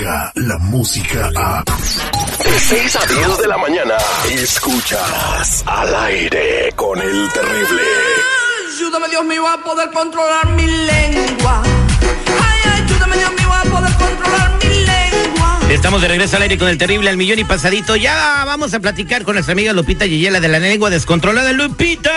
llega la música a... De 6 a 10 de la mañana, escuchas al aire con el terrible. Ayúdame Dios mío a poder controlar mi lengua. Ay, ayúdame Dios mío a poder controlar mi lengua. Estamos de regreso al aire con el terrible al millón y pasadito. Ya vamos a platicar con nuestra amiga Lupita Yeyela de la lengua descontrolada. ¡Lupita!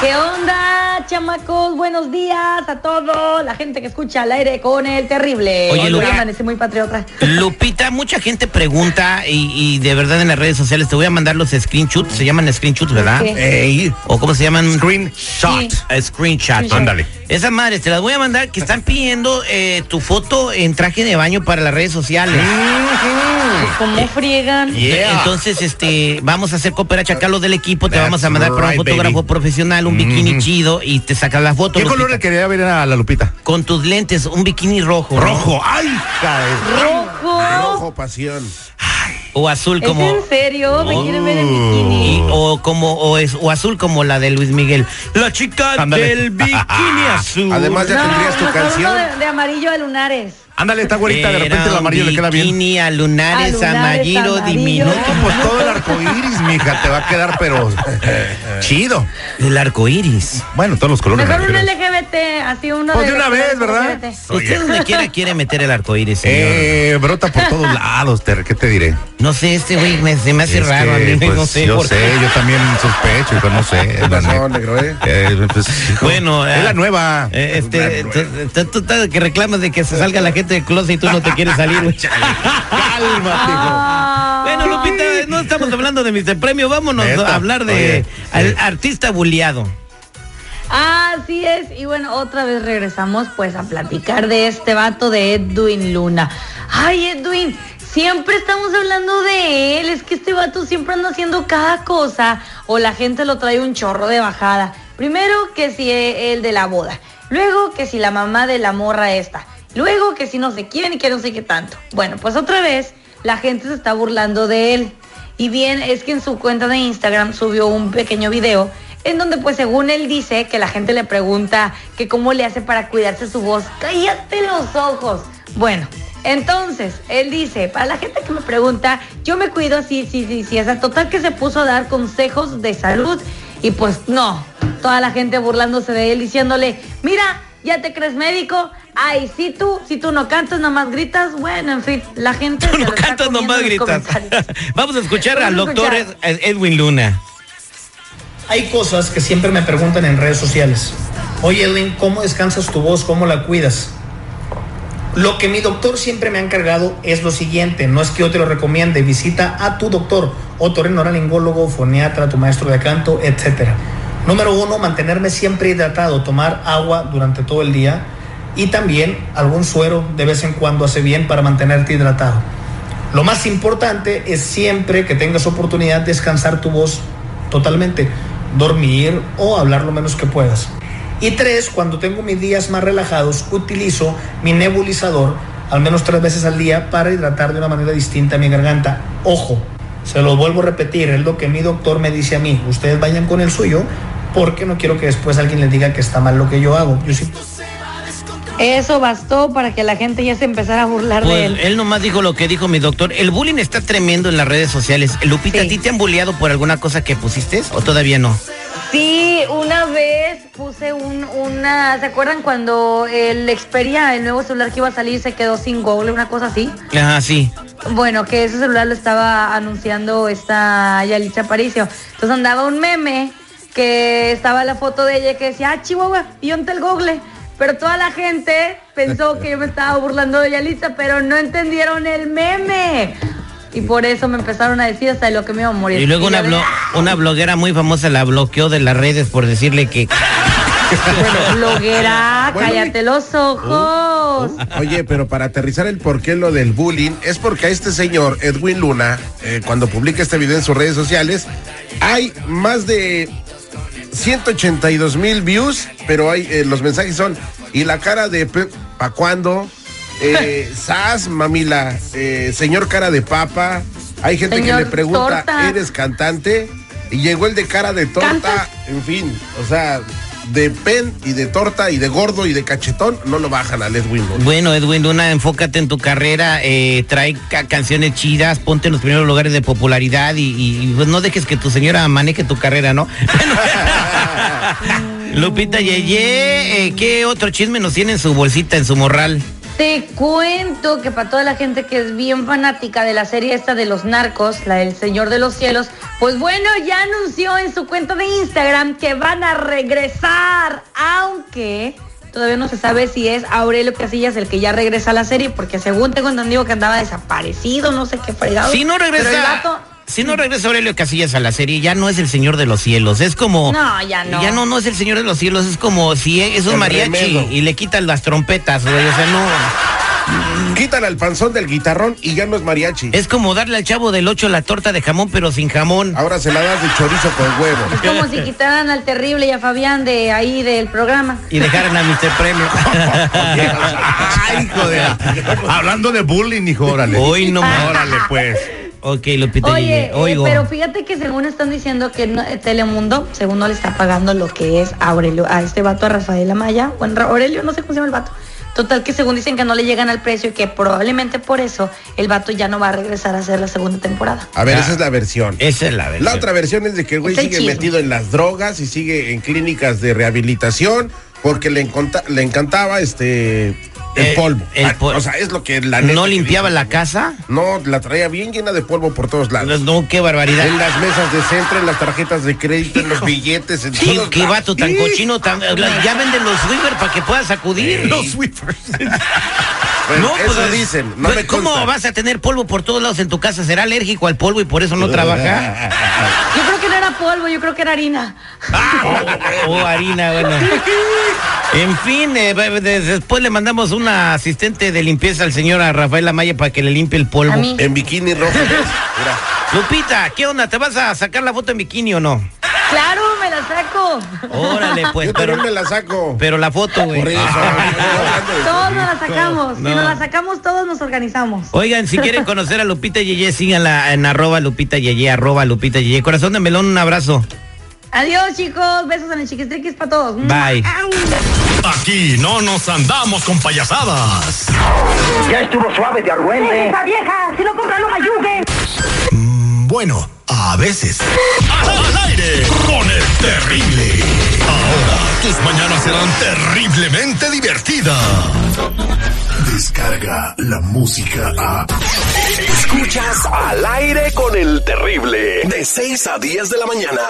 ¿Qué onda, chamacos? Buenos días a todos. La gente que escucha al aire con el terrible. Oye, amanecí muy patriota. Lupita, mucha gente pregunta y, y de verdad en las redes sociales te voy a mandar los screenshots. Se llaman screenshots, ¿verdad? ¿O cómo se llaman? Sí. Screenshot. Screenshot. Screenshot. Ándale. Esas madres te las voy a mandar que están pidiendo eh, tu foto en traje de baño para las redes sociales. ¿Cómo friegan? Yeah. Entonces, este, vamos a hacer cooperacha acá los del equipo, te That's vamos a mandar para un fotógrafo baby. profesional, un bikini chido y te sacas la foto. ¿Qué Lupita. color le quería ver a la Lupita? Con tus lentes, un bikini rojo. ¿no? Rojo. ¡Ay, cae! ¿Rojo? Rojo, pasión. O azul ¿Es como. en serio? ¿Me quieren ver en y- bikini? o como o, es, o azul como la de Luis Miguel. La chica del bikini azul. Además, ya no, tendrías tu canción. de amarillo a lunares. Ándale, está güerita, de repente el amarillo le queda bien. Bikini a lunares, A lunares, amarillo, amarillo. diminuto. No, pues todo el arco iris, mija, te va a quedar, pero chido. El arco iris. Bueno, todos los colores. Mejor me un. LGBT, así uno Pues de una vez, ¿verdad? LGBT. Usted donde quiera quiere meter el arco iris, señor. Eh, brota por todos lados, Ter, ¿qué te diré? No sé, este güey me, se me hace Es raro que, a mí, pues, no sé yo por sé, qué. yo también sospecho, pero no sé. neta. Eh, pues, Bueno, es eh, la nueva. Eh, Es este, que reclamas de que se salga la gente del closet y tú no te quieres salir, güey. Cálmate, hijo. Ah. Bueno, Lupita, no estamos hablando de Mr. Premio, vámonos Neta, a hablar de oye, al sí. artista bulleado. Así es, y bueno, otra vez regresamos pues a platicar de este vato de Edwin Luna. Ay, Edwin, siempre estamos hablando de él, es que este vato siempre anda haciendo cada cosa o la gente lo trae un chorro de bajada. Primero que si e- el de la boda, luego que si la mamá de la morra esta, luego que si no sé quién y que no sé qué tanto. Bueno, pues otra vez la gente se está burlando de él. Y bien, es que en su cuenta de Instagram subió un pequeño video en donde pues según él dice que la gente le pregunta que cómo le hace para cuidarse su voz. Cállate los ojos. Bueno, entonces él dice, para la gente que me pregunta, yo me cuido así, sí, sí, sí. O sea, total que se puso a dar consejos de salud y pues no, toda la gente burlándose de él diciéndole, mira, ya te crees médico. Ay, si tú, si tú no cantas, nomás gritas. Bueno, en fin, la gente Tú no cantas, nomás gritas. Vamos a escuchar Vamos al a doctor Edwin Luna. Hay cosas que siempre me preguntan en redes sociales. Oye, Edwin, ¿cómo descansas tu voz? ¿Cómo la cuidas? Lo que mi doctor siempre me ha encargado es lo siguiente, no es que yo te lo recomiende, visita a tu doctor, otorrinolaringólogo, foniatra, tu maestro de canto, etc. Número uno, mantenerme siempre hidratado, tomar agua durante todo el día y también algún suero de vez en cuando hace bien para mantenerte hidratado. Lo más importante es siempre que tengas oportunidad de descansar tu voz totalmente, dormir o hablar lo menos que puedas. Y tres, cuando tengo mis días más relajados, utilizo mi nebulizador al menos tres veces al día para hidratar de una manera distinta mi garganta. Ojo, se lo vuelvo a repetir, es lo que mi doctor me dice a mí. Ustedes vayan con el suyo porque no quiero que después alguien les diga que está mal lo que yo hago. Yo sí Eso bastó para que la gente ya se empezara a burlar de Pues él. él nomás dijo lo que dijo mi doctor. El bullying está tremendo en las redes sociales. Lupita, ¿a ti te han bulleado por alguna cosa que pusiste o todavía no? Sí, una vez puse un, una, ¿se acuerdan cuando el Xperia, el nuevo celular que iba a salir, se quedó sin Google, una cosa así? Ajá, sí. Bueno, que ese celular lo estaba anunciando esta Yalitza Aparicio. Entonces andaba un meme que estaba la foto de ella que decía, ah, Chihuahua, y onte el Google. Pero toda la gente pensó que yo me estaba burlando de Yalitza, pero no entendieron el meme. Y por eso me empezaron a decir hasta de lo que me iba a morir. Y luego una, de, blo- una bloguera muy famosa la bloqueó de las redes por decirle que... Bloguera, Bueno, cállate los ojos. Oye, pero para aterrizar el por qué lo del bullying, es porque a este señor, Edwin Luna, eh, cuando publica este video en sus redes sociales, hay más de 182 mil views, pero hay eh, los mensajes son, y la cara de pa' cuándo, eh, sas, mamila, eh, señor cara de papa, hay gente Señor que le pregunta, torta. ¿eres cantante? Y llegó el de cara de torta, ¿Cantas? en fin, o sea, de pen y de torta y de gordo y de cachetón no lo bajan al Edwin Luna. Bueno, Edwin Luna, enfócate en tu carrera, eh, trae ca- canciones chidas, ponte en los primeros lugares de popularidad y, y, pues, no dejes que tu señora maneje tu carrera, ¿no? Lupita Yeye, eh, ¿qué otro chisme nos tiene en su bolsita, en su morral? Te cuento que para toda la gente que es bien fanática de la serie esta de los narcos, la del Señor de los Cielos, pues bueno, ya anunció en su cuenta de Instagram que van a regresar, aunque todavía no se sabe si es Aurelio Casillas el que ya regresa a la serie, porque según tengo entendido que andaba desaparecido, no sé qué fregado. Si no Pero el regresa, vato- si no regresa Aurelio Casillas a la serie, ya no es el Señor de los Cielos, es como... No, ya no. Ya no, no es el Señor de los Cielos, es como si es un El mariachi remedo. y le quitan las trompetas, güey, o sea, no... Quítale al panzón del guitarrón y ya no es mariachi. Es como darle al chavo del 8 la torta de jamón, pero sin jamón. Ahora se la das de chorizo con huevo. Es como si quitaran al terrible y a Fabián de ahí del programa. Y dejaran a Mr. Premio. Ay, hijo de. Hablando de bullying, hijo, órale. Hoy no. Órale, pues. Ok, Lupita Oye, eh, oigo. pero fíjate que según están diciendo que no- eh, Telemundo, según no le está pagando lo que es a Aurelio, a este vato, a Rafael Amaya, o Aurelio, no sé cómo se llama el vato. Total que según dicen que no le llegan al precio y que probablemente por eso el vato ya no va a regresar a hacer la segunda temporada. A ver, Ah. esa es la versión. Esa es la verdad. La otra versión es de que el güey sigue chisme. metido en las drogas y sigue en clínicas de rehabilitación porque le, le encantaba este el Eh, polvo. el Ah, pol- o sea, es lo que la ¿No limpiaba dice. la casa? No, la traía bien llena de polvo por todos lados. No, qué barbaridad. En las mesas de centro, en las tarjetas de crédito, en los billetes, en Sí, qué lados. vato tan Sí. cochino, tan, ya venden los Swiffer para que puedas acudir. Los Swiffers. Bueno, eso pues, dicen, no pues, me ¿Cómo vas a tener polvo por todos lados en tu casa? ¿Será alérgico al polvo y por eso no trabaja? Yo creo que no era polvo, yo creo que era harina. O Oh, harina, bueno. En fin, eh, de- de- después le mandamos una asistente de limpieza al señor a Rafael Amaya para que le limpie el polvo. En bikini rojo. Lupita, ¿qué onda? ¿Te vas a sacar la foto en bikini o no? Claro, me la saco. Órale, pues, Yo pero, me la saco. pero la foto, güey. Por eso. de- Todos nos la sacamos. No. Si nos la sacamos, todos nos organizamos. Oigan, si quieren conocer a Lupita Yeye, síganla en arroba Lupita Yeye, arroba Lupita Yeye. Corazón de melón, un abrazo. Adiós, chicos. Besos en el chiquistriquis para todos. Bye. Aquí no nos andamos con payasadas. Ya estuvo suave de argüente. ¡Esa vieja! ¡Si no compra, no me ayude! Mm, Bueno, a veces. Al aire con el terrible. Ahora tus mañanas serán terriblemente divertidas. Descarga la música a. Escuchas al aire con el terrible. De 6 a 10 de la mañana.